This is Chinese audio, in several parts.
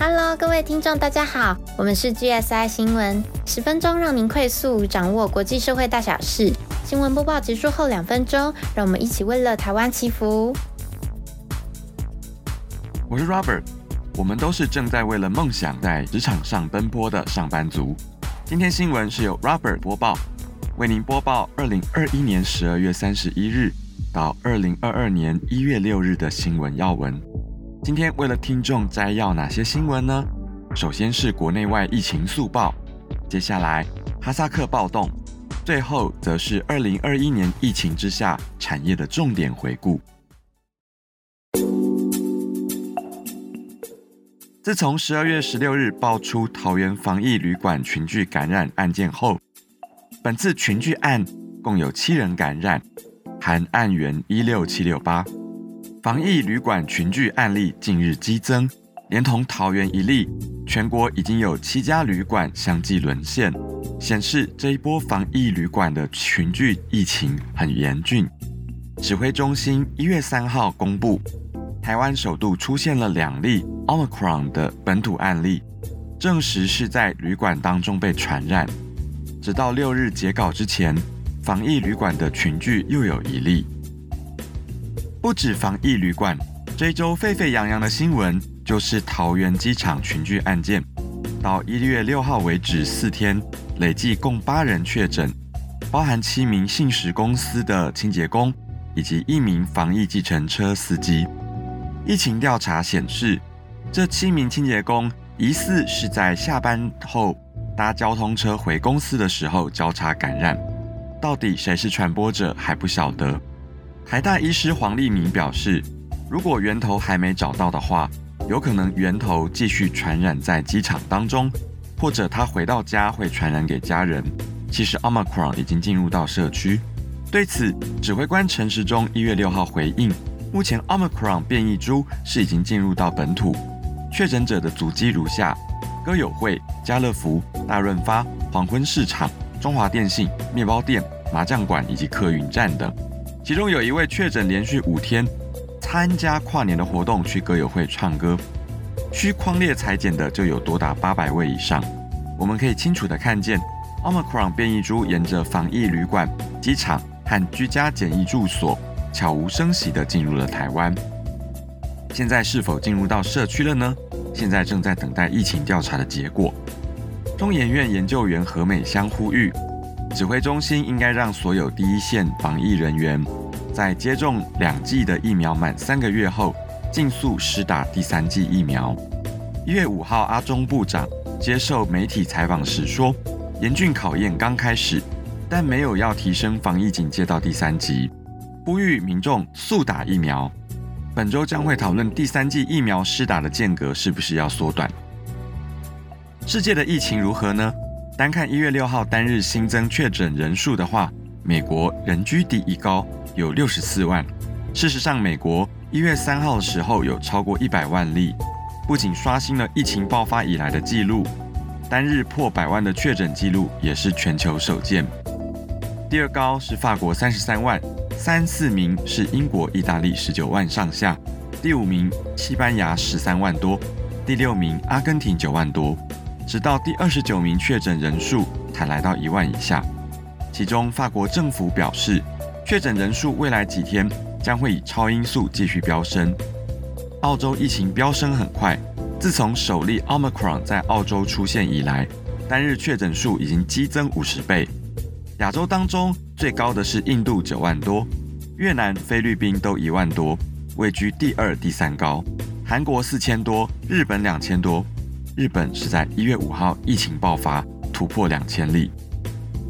Hello，各位听众，大家好，我们是 GSI 新闻，十分钟让您快速掌握国际社会大小事。新闻播报结束后两分钟，让我们一起为了台湾祈福。我是 Robert，我们都是正在为了梦想在职场上奔波的上班族。今天新闻是由 Robert 播报，为您播报二零二一年十二月三十一日到二零二二年一月六日的新闻要闻。今天为了听众摘要哪些新闻呢？首先是国内外疫情速报，接下来哈萨克暴动，最后则是二零二一年疫情之下产业的重点回顾。自从十二月十六日爆出桃园防疫旅馆群聚感染案件后，本次群聚案共有七人感染，含案源一六七六八。防疫旅馆群聚案例近日激增，连同桃园一例，全国已经有七家旅馆相继沦陷，显示这一波防疫旅馆的群聚疫情很严峻。指挥中心一月三号公布，台湾首度出现了两例 Omicron 的本土案例，证实是在旅馆当中被传染。直到六日截稿之前，防疫旅馆的群聚又有一例。不止防疫旅馆，这一周沸沸扬扬的新闻就是桃园机场群聚案件。到一月六号为止，四天累计共八人确诊，包含七名信实公司的清洁工以及一名防疫计程车司机。疫情调查显示，这七名清洁工疑似是在下班后搭交通车回公司的时候交叉感染，到底谁是传播者还不晓得。台大医师黄立明表示，如果源头还没找到的话，有可能源头继续传染在机场当中，或者他回到家会传染给家人。其实 Omicron 已经进入到社区。对此，指挥官陈时中一月六号回应，目前 Omicron 变异株是已经进入到本土，确诊者的足迹如下：歌友会、家乐福、大润发、黄昏市场、中华电信、面包店、麻将馆以及客运站等。其中有一位确诊，连续五天参加跨年的活动，去歌友会唱歌，需框列裁剪的就有多达八百位以上。我们可以清楚的看见，Omicron 变异株沿着防疫旅馆、机场和居家检疫住所，悄无声息的进入了台湾。现在是否进入到社区了呢？现在正在等待疫情调查的结果。中研院研究员何美香呼吁。指挥中心应该让所有第一线防疫人员在接种两剂的疫苗满三个月后，尽速施打第三剂疫苗。一月五号，阿中部长接受媒体采访时说：“严峻考验刚开始，但没有要提升防疫警戒到第三级，呼吁民众速打疫苗。本周将会讨论第三剂疫苗施打的间隔是不是要缩短。世界的疫情如何呢？”单看一月六号单日新增确诊人数的话，美国人居第一高，有六十四万。事实上，美国一月三号的时候有超过一百万例，不仅刷新了疫情爆发以来的记录，单日破百万的确诊记录也是全球首见。第二高是法国三十三万，三四名是英国、意大利十九万上下，第五名西班牙十三万多，第六名阿根廷九万多。直到第二十九名确诊人数才来到一万以下，其中法国政府表示，确诊人数未来几天将会以超音速继续飙升。澳洲疫情飙升很快，自从首例 Omicron 在澳洲出现以来，单日确诊数已经激增五十倍。亚洲当中最高的是印度九万多，越南、菲律宾都一万多，位居第二、第三高。韩国四千多，日本两千多。日本是在一月五号疫情爆发，突破两千例。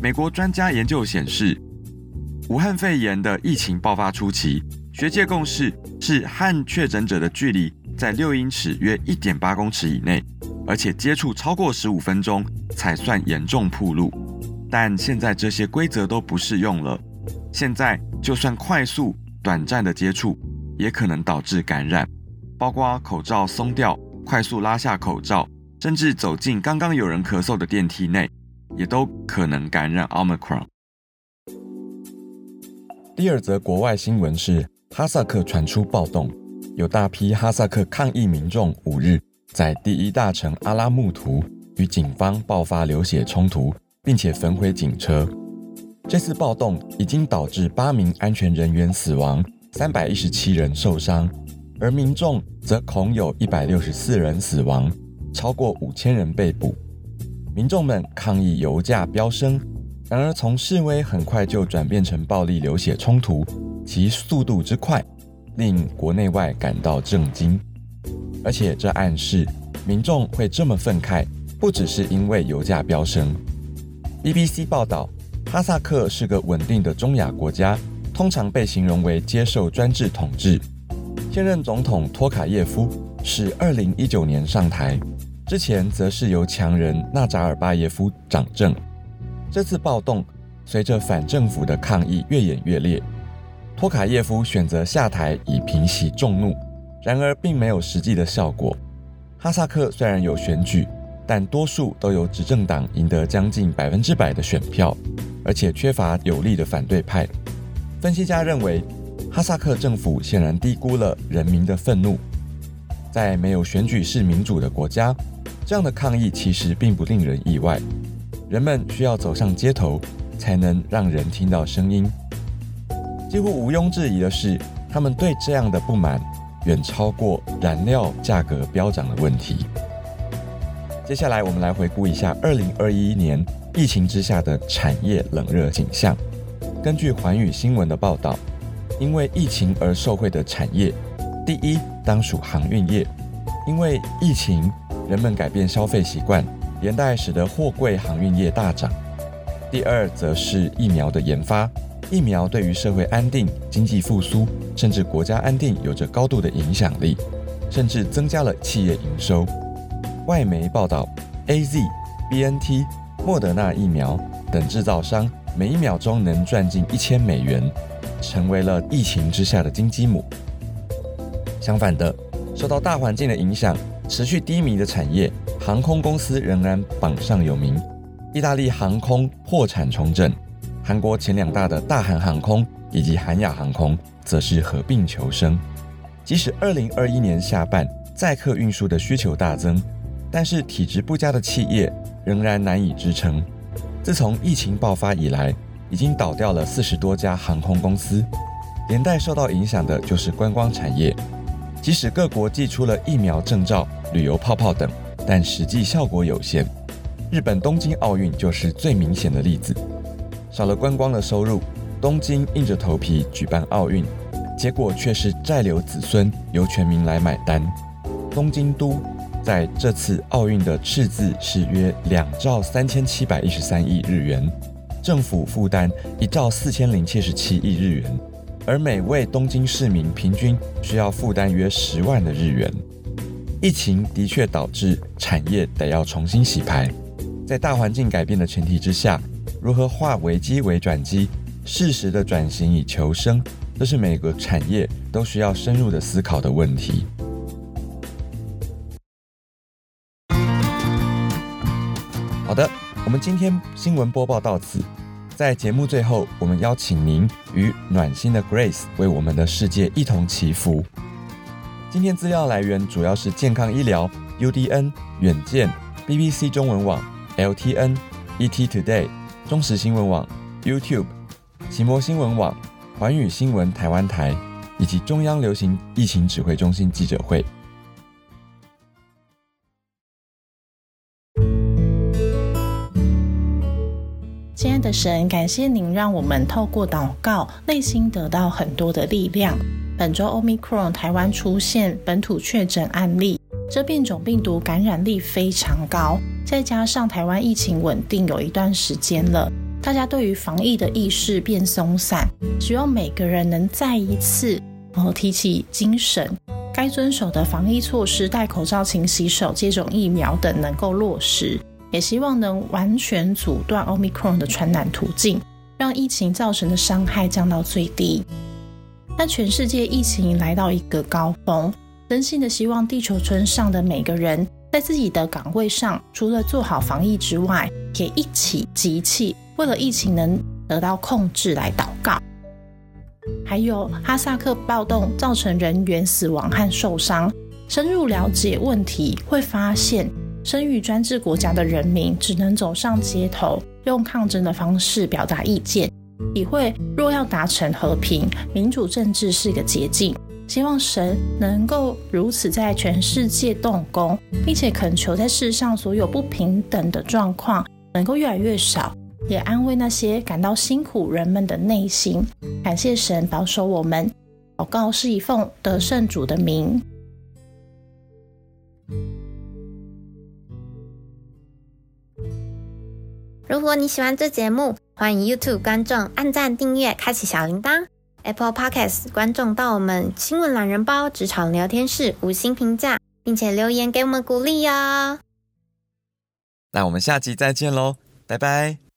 美国专家研究显示，武汉肺炎的疫情爆发初期，学界共识是和确诊者的距离在六英尺（约一点八公尺）以内，而且接触超过十五分钟才算严重暴露。但现在这些规则都不适用了。现在就算快速、短暂的接触，也可能导致感染，包括口罩松掉、快速拉下口罩。甚至走进刚刚有人咳嗽的电梯内，也都可能感染 Omicron。第二则国外新闻是，哈萨克传出暴动，有大批哈萨克抗议民众五日在第一大城阿拉木图与警方爆发流血冲突，并且焚毁警车。这次暴动已经导致八名安全人员死亡，三百一十七人受伤，而民众则恐有一百六十四人死亡，超过五千人被捕。民众们抗议油价飙升，然而从示威很快就转变成暴力流血冲突，其速度之快令国内外感到震惊。而且这暗示民众会这么愤慨，不只是因为油价飙升。BBC 报道。哈萨克是个稳定的中亚国家，通常被形容为接受专制统治。现任总统托卡耶夫是2019年上台，之前则是由强人纳扎尔巴耶夫掌政。这次暴动随着反政府的抗议越演越烈，托卡耶夫选择下台以平息众怒，然而并没有实际的效果。哈萨克虽然有选举，但多数都由执政党赢得将近百分之百的选票。而且缺乏有力的反对派。分析家认为，哈萨克政府显然低估了人民的愤怒。在没有选举是民主的国家，这样的抗议其实并不令人意外。人们需要走上街头，才能让人听到声音。几乎毋庸置疑的是，他们对这样的不满远超过燃料价格飙涨的问题。接下来，我们来回顾一下二零二一年。疫情之下的产业冷热景象。根据环宇新闻的报道，因为疫情而受惠的产业，第一当属航运业，因为疫情，人们改变消费习惯，连带使得货柜航运业大涨。第二则是疫苗的研发，疫苗对于社会安定、经济复苏，甚至国家安定有着高度的影响力，甚至增加了企业营收。外媒报道，A Z、B N T。莫德纳疫苗等制造商每一秒钟能赚进一千美元，成为了疫情之下的金鸡母。相反的，受到大环境的影响，持续低迷的产业，航空公司仍然榜上有名。意大利航空破产重整，韩国前两大的大韩航空以及韩亚航空则是合并求生。即使二零二一年下半载客运输的需求大增，但是体质不佳的企业。仍然难以支撑。自从疫情爆发以来，已经倒掉了四十多家航空公司，连带受到影响的就是观光产业。即使各国寄出了疫苗证照、旅游泡泡等，但实际效果有限。日本东京奥运就是最明显的例子，少了观光的收入，东京硬着头皮举办奥运，结果却是债留子孙，由全民来买单。东京都。在这次奥运的赤字是约两兆三千七百一十三亿日元，政府负担一兆四千零七十七亿日元，而每位东京市民平均需要负担约十万的日元。疫情的确导致产业得要重新洗牌，在大环境改变的前提之下，如何化危机为转机，适时的转型以求生，这是每个产业都需要深入的思考的问题。好的，我们今天新闻播报到此。在节目最后，我们邀请您与暖心的 Grace 为我们的世界一同祈福。今天资料来源主要是健康医疗、UDN、远见、BBC 中文网、LTN、ET Today、中时新闻网、YouTube、奇摩新闻网、环宇新闻台湾台以及中央流行疫情指挥中心记者会。神，感谢您让我们透过祷告，内心得到很多的力量。本周 Omicron 台湾出现本土确诊案例，这变种病毒感染力非常高，再加上台湾疫情稳定有一段时间了，大家对于防疫的意识变松散，希望每个人能再一次哦提起精神，该遵守的防疫措施，戴口罩、勤洗手、接种疫苗等能够落实。也希望能完全阻断 Omicron 的传染途径，让疫情造成的伤害降到最低。那全世界疫情来到一个高峰，真心的希望地球村上的每个人在自己的岗位上，除了做好防疫之外，也一起集气，为了疫情能得到控制来祷告。还有哈萨克暴动造成人员死亡和受伤。深入了解问题，会发现生育专制国家的人民只能走上街头，用抗争的方式表达意见，体会若要达成和平，民主政治是个捷径。希望神能够如此在全世界动工，并且恳求在世上所有不平等的状况能够越来越少，也安慰那些感到辛苦人们的内心。感谢神保守我们，祷告是以奉得圣主的名。如果你喜欢这节目，欢迎 YouTube 观众按赞、订阅、开启小铃铛。Apple Podcast 观众到我们新闻懒人包职场聊天室五星评价，并且留言给我们鼓励哦。那我们下集再见喽，拜拜。